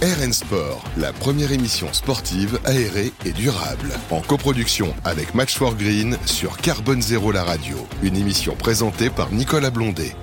RN Sport, la première émission sportive aérée et durable. En coproduction avec Match for Green sur Carbone Zéro la radio. Une émission présentée par Nicolas Blondet.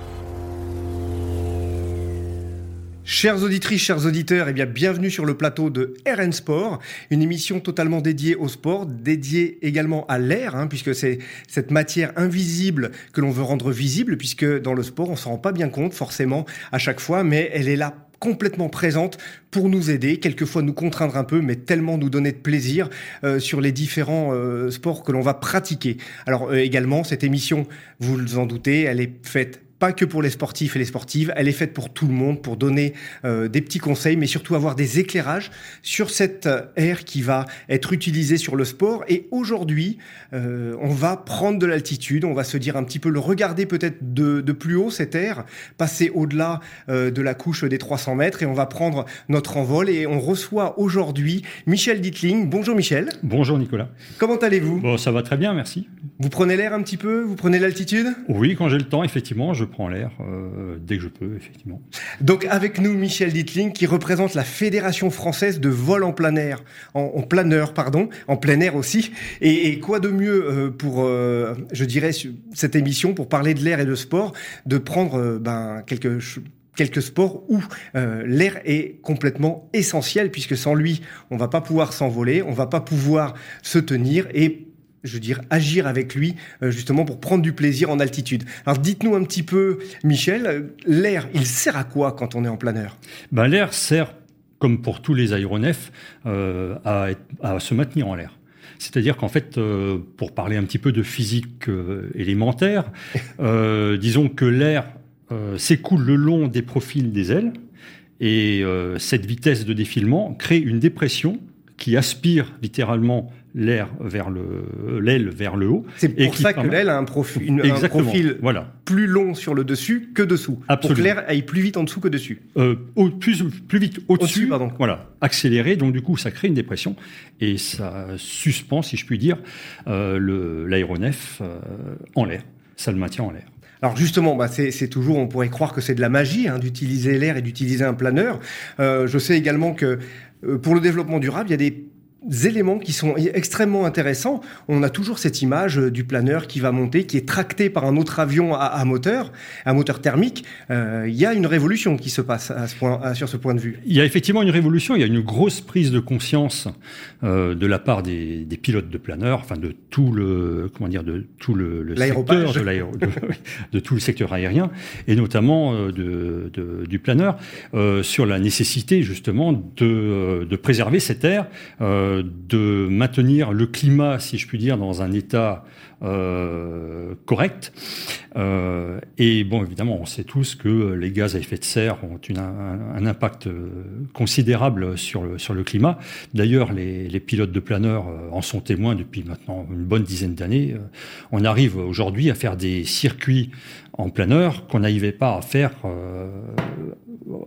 Chères auditrices, chers auditeurs, eh bien, bienvenue sur le plateau de RN Sport, une émission totalement dédiée au sport, dédiée également à l'air, hein, puisque c'est cette matière invisible que l'on veut rendre visible, puisque dans le sport, on s'en rend pas bien compte forcément à chaque fois, mais elle est là complètement présente pour nous aider, quelquefois nous contraindre un peu, mais tellement nous donner de plaisir euh, sur les différents euh, sports que l'on va pratiquer. Alors euh, également, cette émission, vous vous en doutez, elle est faite pas que pour les sportifs et les sportives, elle est faite pour tout le monde, pour donner euh, des petits conseils, mais surtout avoir des éclairages sur cette euh, air qui va être utilisée sur le sport. Et aujourd'hui, euh, on va prendre de l'altitude, on va se dire un petit peu le regarder peut-être de, de, plus haut, cette air, passer au-delà euh, de la couche des 300 mètres, et on va prendre notre envol. Et on reçoit aujourd'hui Michel Dietling. Bonjour Michel. Bonjour Nicolas. Comment allez-vous? Bon, ça va très bien, merci. Vous prenez l'air un petit peu? Vous prenez l'altitude? Oui, quand j'ai le temps, effectivement, je prends l'air euh, dès que je peux, effectivement. Donc avec nous, Michel Dietling, qui représente la Fédération française de vol en plein air, en, en planeur, pardon, en plein air aussi. Et, quoi de mieux euh, pour, euh, je dirais, cette émission, pour parler de l'air et de sport, de prendre ben, quelques quelques sports où l'air est complètement essentiel puisque sans lui, on va pas pouvoir s'envoler, on va pas pouvoir se tenir et je veux dire, agir avec lui, euh, justement, pour prendre du plaisir en altitude. Alors, dites-nous un petit peu, Michel, l'air, il sert à quoi quand on est en planeur ben, L'air sert, comme pour tous les aéronefs, euh, à, à, se maintenir en l'air. C'est-à-dire qu'en fait, euh, pour parler un petit peu de physique euh, élémentaire, euh, disons que l'air s'écoule le long des profils des ailes, et cette vitesse de défilement crée une dépression qui aspire littéralement l'air vers le l'aile vers le haut. C'est pour ça que l'aile a un, profi, une, un profil voilà. plus long sur le dessus que dessous. Absolument. Pour que l'air aille plus vite en dessous que dessus. Euh, au, plus, plus vite au-dessus, au pardon. voilà, accéléré. Donc du coup, ça crée une dépression et ça suspend, si je puis dire, euh, l'aéronef euh, en l'air. Ça le maintient en l'air. Alors justement, bah c'est toujours, on pourrait croire que c'est de la magie hein, d'utiliser l'air et d'utiliser un planeur. Euh, je sais également que pour le développement durable, il y a des éléments qui sont extrêmement intéressants. On a toujours cette image du planeur qui va monter, qui est tracté par un autre avion à, à moteur, un moteur thermique. Euh, il y a une révolution qui se passe à ce point, à, sur ce point de vue. Il y a effectivement une révolution. Il y a une grosse prise de conscience euh, de la part des, des, pilotes de planeurs, enfin de tout le comment dire, de tout le, le secteur de, de, de, tout le secteur aérien et notamment euh, de, de, du planeur euh, sur la nécessité justement de, de préserver cet air. Euh, de maintenir le climat, si je puis dire, dans un état euh, correct. Euh, et bon, évidemment, on sait tous que les gaz à effet de serre ont une, un, impact considérable sur le, sur le climat. D'ailleurs, les, les, pilotes de planeurs en sont témoins depuis maintenant une bonne dizaine d'années. On arrive aujourd'hui à faire des circuits en planeur qu'on n'arrivait pas à faire euh,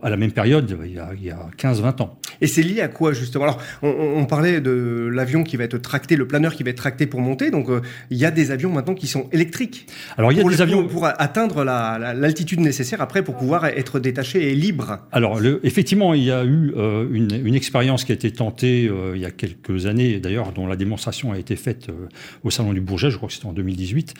à la même période il y a, a 15-20 ans. Et c'est lié à quoi justement? Alors, on, parlait de l'avion qui va être tracté, le planeur qui va être tracté pour monter. Donc, euh, il y a des avions maintenant qui sont électriques. Alors, il y a pour des le, avions pour, atteindre l'altitude la, la, nécessaire après pour pouvoir être détaché et libre. Alors, le, effectivement, il y a eu euh, une, une, expérience qui a été tentée euh, il y a quelques années, d'ailleurs, dont la démonstration a été faite euh, au salon du Bourget. Je crois que c'était en 2018.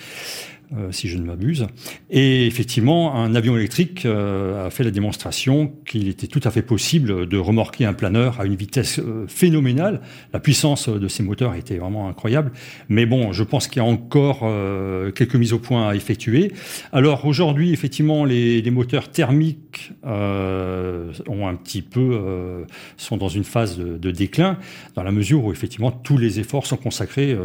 Euh, si je ne m'abuse. Et effectivement, un avion électrique euh, a fait la démonstration qu'il était tout à fait possible de remorquer un planeur à une vitesse euh, phénoménale. La puissance de ces moteurs était vraiment incroyable. Mais bon, je pense qu'il y a encore quelques mises au point à effectuer. Alors aujourd'hui, effectivement, les, moteurs thermiques ont un petit peu sont dans une phase de, déclin, dans la mesure où effectivement tous les efforts sont consacrés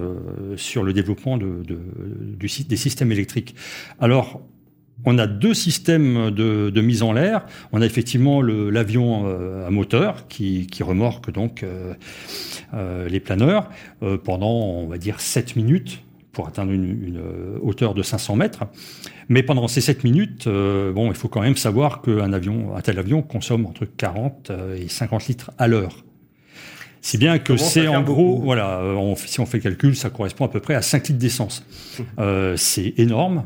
sur le développement des systèmes électrique. Alors, on a deux systèmes de, mise en l'air. On a effectivement l'avion euh, à moteur qui, remorque donc euh, euh, les planeurs pendant, on va dire, 7 minutes pour atteindre une, hauteur de 500 mètres. Mais pendant ces 7 minutes, bon, il faut quand même savoir qu'un avion, un tel avion consomme entre 40 et 50 litres à l'heure. Si bien que c'est en gros, beaucoup. voilà, on, si on fait le calcul, ça correspond à peu près à 5 litres d'essence. euh, c'est énorme.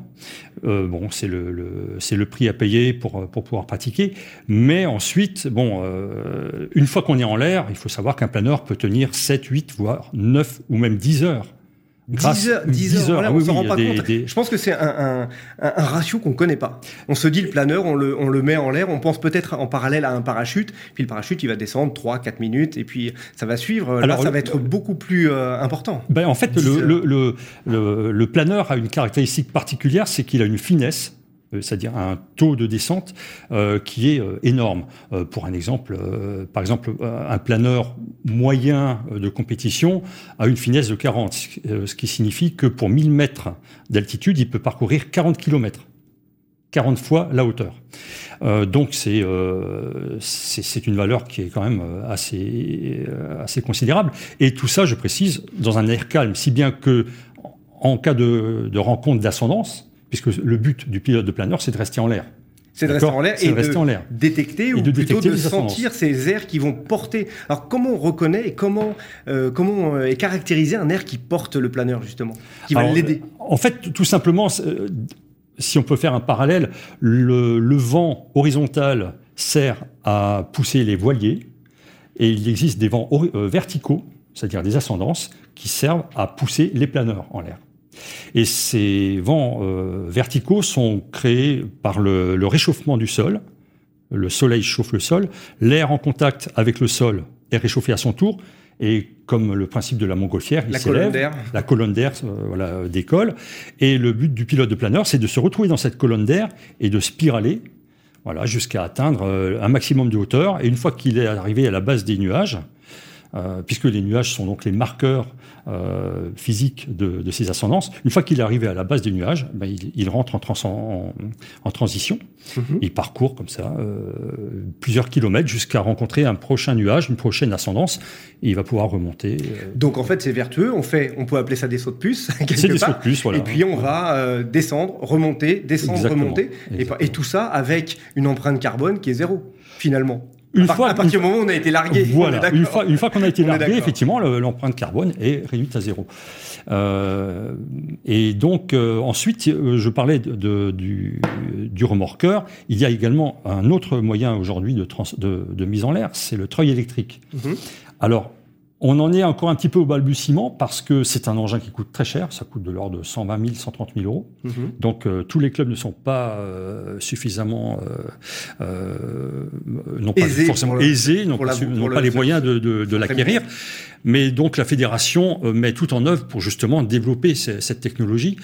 euh, bon, c'est le, le c'est le prix à payer pour, pour pouvoir pratiquer. Mais ensuite, bon, euh, une fois qu'on est en l'air, il faut savoir qu'un planeur peut tenir 7, 8, voire 9 ou même 10 heures 10 heures, 10 heures, on s'en rend pas compte. Je pense que c'est un, un, un, ratio qu'on connaît pas. On se dit le planeur, on le, on le met en l'air, on pense peut-être en parallèle à un parachute, puis le parachute il va descendre 3 4 minutes et puis ça va suivre. Alors, Là, ça va être beaucoup plus euh, important. Ben, en fait, le, le, le, le planeur a une caractéristique particulière, c'est qu'il a une finesse c'est-à-dire un taux de descente euh, qui est euh, énorme. pour un exemple, par exemple, un planeur moyen de compétition a une finesse de 40, ce qui signifie que pour 1000 mètres d'altitude, il peut parcourir 40 km. 40 fois la hauteur. donc c'est une valeur qui est quand même assez considérable. Et tout ça, je précise, dans un air calme, si bien que en cas de rencontre d'ascendance, puisque le but du pilote de planeur, c'est de rester en l'air. C'est de rester en l'air et, de détecter ou plutôt de sentir ces airs qui vont porter. Alors comment on reconnaît et comment euh, comment euh, est caractérisé un air qui porte le planeur justement, qui va l'aider En fait, tout simplement, euh, si on peut faire un parallèle, le, le vent horizontal sert à pousser les voiliers et il existe des vents verticaux, c'est-à-dire des ascendances, qui servent à pousser les planeurs en l'air. Et ces vents euh, verticaux sont créés par le, le, réchauffement du sol. Le soleil chauffe le sol, l'air en contact avec le sol est réchauffé à son tour, et comme le principe de la montgolfière, il s'élève, la colonne d'air euh, voilà, décolle, et le but du pilote de planeur, c'est de se retrouver dans cette colonne d'air et de spiraler voilà, jusqu'à atteindre euh, un maximum de hauteur, et une fois qu'il est arrivé à la base des nuages, euh, puisque les nuages sont donc les marqueurs euh, physiques de, de, ces ascendances. Une fois qu'il est arrivé à la base des nuages, ben, il, il, rentre en, trans en, en transition. Mm -hmm. Il parcourt comme ça euh, plusieurs kilomètres jusqu'à rencontrer un prochain nuage, une prochaine ascendance, et il va pouvoir remonter. Euh, donc en fait, c'est vertueux. On fait, on peut appeler ça des sauts de puce. C'est des sauts de puce, voilà. Et puis on va euh, descendre, remonter, descendre, Exactement. remonter, et, et tout ça avec une empreinte carbone qui est zéro finalement. Une à fois, à partir du moment où on a été largué. Voilà, une fois, une fois qu'on a été largué, effectivement, l'empreinte carbone est réduite à zéro. Euh, et donc, euh, ensuite, euh, je parlais de, de, du, du, remorqueur. Il y a également un autre moyen aujourd'hui de, de, de, mise en l'air, c'est le treuil électrique. Mm -hmm. Alors, on en est encore un petit peu au balbutiement parce que c'est un engin qui coûte très cher, ça coûte de l'ordre de 120 000, 130 000 euros. -hmm. Donc euh, tous les clubs ne sont pas euh, suffisamment, euh, euh non pas forcément aisés, n'ont pas, la, pas les moyens de, de, de l'acquérir. Mais donc la fédération euh, met tout en œuvre pour justement développer cette technologie.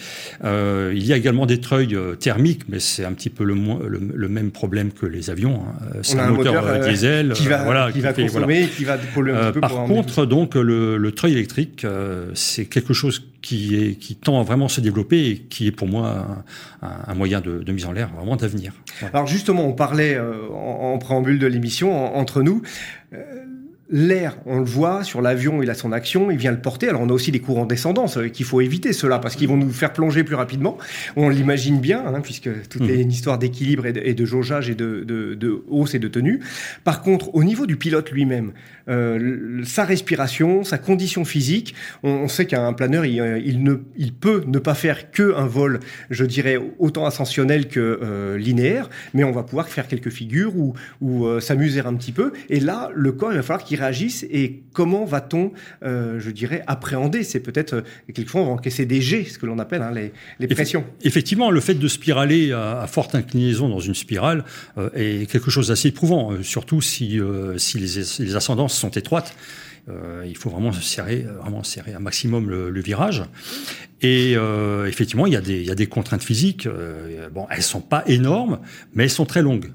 Euh, il y a également des treuils euh, thermiques, mais c'est un petit peu le, le, le, même problème que les avions. Hein. C'est un, un, moteur, moteur diesel qui va, voilà, qui, qui va fait, consommer, voilà. qui va polluer un petit peu. Par contre, donc le, le treuil électrique, c'est quelque chose qui, est, qui tend à vraiment se développer et qui est pour moi un, un moyen de, de, mise en l'air vraiment d'avenir. Voilà. Alors justement, on parlait en, en préambule de l'émission entre nous. Euh, L'air, on le voit sur l'avion, il a son action, il vient le porter. Alors on a aussi des courants descendance euh, qu'il faut éviter cela parce qu'ils vont nous faire plonger plus rapidement. On l'imagine bien, hein, puisque tout mmh. est une histoire d'équilibre et, et, de jaugeage et de, de, de, hausse et de tenue. Par contre, au niveau du pilote lui-même, euh, sa respiration, sa condition physique, on, on sait qu'un planeur, il, euh, il, ne, il peut ne pas faire que un vol, je dirais, autant ascensionnel que euh, linéaire, mais on va pouvoir faire quelques figures ou, ou euh, s'amuser un petit peu. Et là, le corps, il va falloir qu'il réagissent et comment va-t-on, euh, je dirais, appréhender C'est peut-être, euh, quelquefois, on va encaisser des G, ce que l'on appelle hein, les, les, pressions. Effectivement, le fait de spiraler à, à forte inclinaison dans une spirale euh, est quelque chose d'assez éprouvant, surtout si, si les, les, ascendances sont étroites. il faut vraiment serrer, vraiment serrer un maximum le, le virage. Et effectivement, il y, a des, il y a des contraintes physiques. bon, elles sont pas énormes, mais elles sont très longues.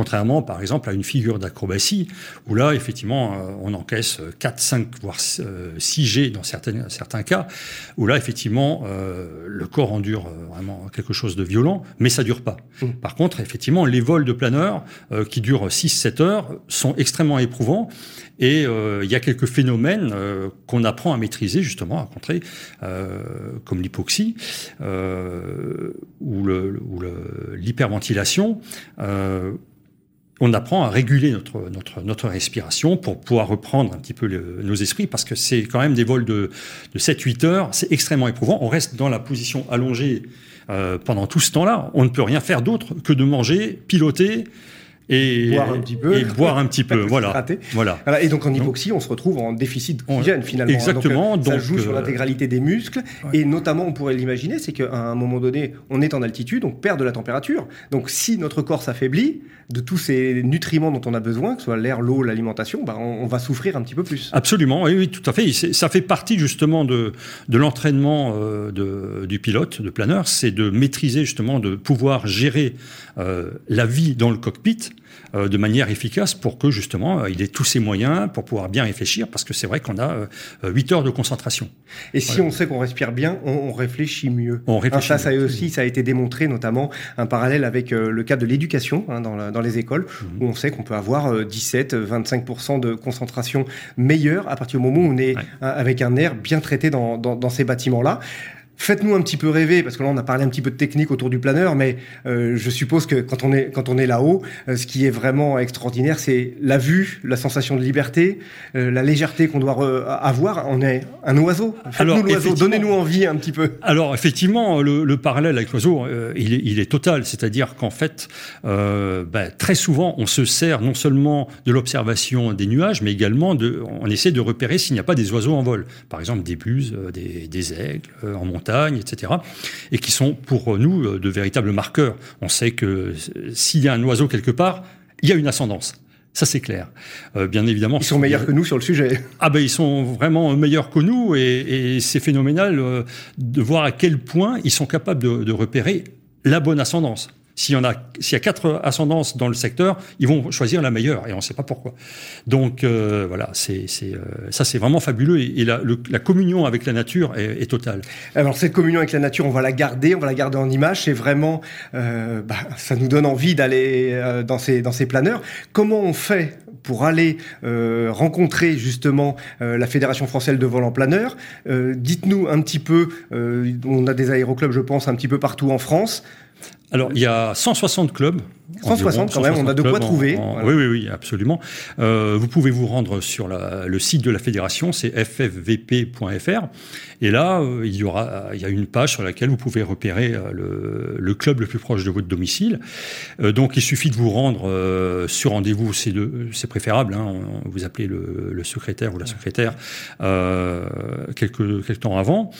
Contrairement, par exemple, à une figure d'acrobatie, où là, effectivement, euh, on encaisse 4, 5, voire 6 euh, G dans certains, certains cas, où là, effectivement, euh, le corps endure vraiment quelque chose de violent, mais ça dure pas. Mmh. Par contre, effectivement, les vols de planeurs euh, qui durent 6-7 heures sont extrêmement éprouvants, et euh, il y a quelques phénomènes euh, qu'on apprend à maîtriser, justement, à contrer, comme l'hypoxie ou l'hyperventilation on apprend à réguler notre, notre, notre respiration pour pouvoir reprendre un petit peu nos esprits, parce que c'est quand même des vols de, de 7-8 heures, c'est extrêmement éprouvant. On reste dans la position allongée pendant tout ce temps-là, on ne peut rien faire d'autre que de manger, piloter et boire un petit peu, et boire un petit peu, voilà. voilà. Et donc en hypoxie, on se retrouve en déficit d'oxygène finalement. Exactement. Donc, ça joue sur l'intégralité des muscles et notamment, on pourrait l'imaginer, c'est qu'à un moment donné, on est en altitude, on perd de la température. Donc si notre corps s'affaiblit de tous ces nutriments dont on a besoin, que ce soit l'air, l'eau, l'alimentation, bah, on, va souffrir un petit peu plus. Absolument, oui, oui tout à fait. Ça fait partie justement de, de l'entraînement euh, du pilote, de planeur, c'est de maîtriser justement, de pouvoir gérer euh, la vie dans le cockpit euh, de manière efficace pour que justement euh, il ait tous ses moyens pour pouvoir bien réfléchir parce que c'est vrai qu'on a 8 heures de concentration. Et si on sait qu'on respire bien, on, réfléchit mieux. On réfléchit. ça, ça aussi, ça a été démontré notamment un parallèle avec le cas de l'éducation hein, dans, dans, les écoles mhm. où on sait qu'on peut avoir 17-25% de concentration meilleure à partir du moment où on est avec un air bien traité dans, dans, dans ces bâtiments-là. Faites-nous un petit peu rêver, parce que là on a parlé un petit peu de technique autour du planeur, mais euh, je suppose que quand on est quand on est là-haut, euh, ce qui est vraiment extraordinaire, c'est la vue, la sensation de liberté, euh, la légèreté qu'on doit avoir. On est un oiseau. Faites-nous l'oiseau, donnez-nous envie un petit peu. Alors effectivement, le, parallèle avec l'oiseau, il est, il, est, total, c'est-à-dire qu'en fait, ben, très souvent, on se sert non seulement de l'observation des nuages, mais également de, on essaie de repérer s'il n'y a pas des oiseaux en vol, par exemple des buses, des, des aigles en montagne etc. Et qui sont pour nous euh, de véritables marqueurs. On sait que euh, s'il y a un oiseau quelque part, il y a une ascendance. Ça, c'est clair. Euh, bien évidemment. Ils sont meilleurs que nous sur le sujet. Ah ben, ils sont vraiment meilleurs que nous et, c'est phénoménal de voir à quel point ils sont capables de, de repérer la bonne ascendance. S'il y en a, s'il y a quatre ascendances dans le secteur, ils vont choisir la meilleure et on ne sait pas pourquoi. Donc euh, voilà, c'est, euh, ça c'est vraiment fabuleux et, la, la, communion avec la nature est, est, totale. Alors cette communion avec la nature, on va la garder, on va la garder en image. C'est vraiment, euh, bah, ça nous donne envie d'aller euh, dans ces dans ces planeurs. Comment on fait pour aller euh, rencontrer justement euh, la Fédération française de vol en planeur? Dites-nous un petit peu, on a des aéroclubs, je pense, un petit peu partout en France. Alors, il y a 160 clubs 160 quand même, on a de quoi trouver. Oui, oui, oui, absolument. Euh, vous pouvez vous rendre sur la, le site de la fédération, c'est ffvp.fr, et là, euh, il y aura, il y a une page sur laquelle vous pouvez repérer euh, le, le club le plus proche de votre domicile. Euh, donc, il suffit de vous rendre sur rendez-vous, c'est c'est préférable. Hein, vous appelez le, le, secrétaire ou la secrétaire quelques quelques temps avant,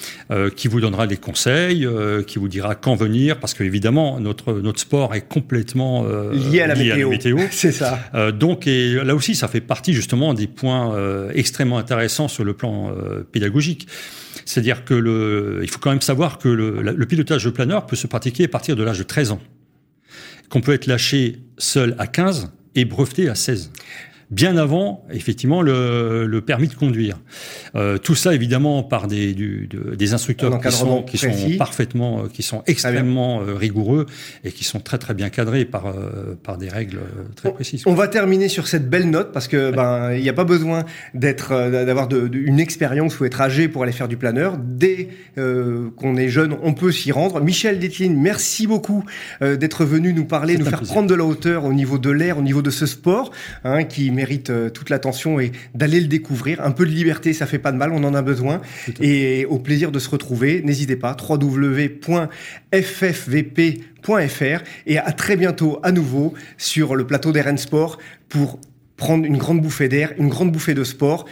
qui vous donnera des conseils, qui vous dira quand venir, parce que évidemment notre notre sport est complètement euh, lié à la météo. C'est ça. Euh, donc, et là aussi, ça fait partie justement des points euh, extrêmement intéressants sur le plan pédagogique. C'est-à-dire que le, il faut quand même savoir que le, le pilotage de planeur peut se pratiquer à partir de l'âge de 13 ans, qu'on peut être lâché seul à 15 et breveté à 16 bien avant effectivement le, le permis de conduire. Euh, tout ça évidemment par des, du, des instructeurs qui sont, qui sont, parfaitement, euh, qui sont extrêmement euh, rigoureux et qui sont très très bien cadrés par euh, par des règles très précises. On va terminer sur cette belle note parce que ben il n'y a pas besoin d'être d'avoir de, une expérience ou être âgé pour aller faire du planeur. Dès qu'on est jeune, on peut s'y rendre. Michel Détline, merci beaucoup d'être venu nous parler, nous faire prendre de la hauteur au niveau de l'air, au niveau de ce sport hein, qui mérite euh, toute l'attention et d'aller le découvrir. Un peu de liberté, ça fait pas de mal, on en a besoin. Et au plaisir de se retrouver, n'hésitez pas, www.ffvp.fr et à très bientôt à nouveau sur le plateau d'RN Sport pour prendre une grande bouffée d'air, une grande bouffée de sport.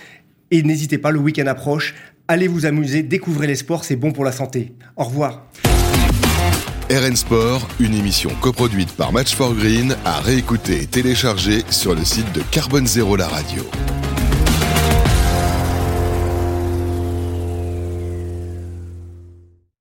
Et n'hésitez pas, le week-end approche, allez vous amuser, découvrez les sports, c'est bon pour la santé. Au revoir. RN Sport, une émission coproduite par Match for Green, à réécouter et télécharger sur le site de Carbone Zéro la radio.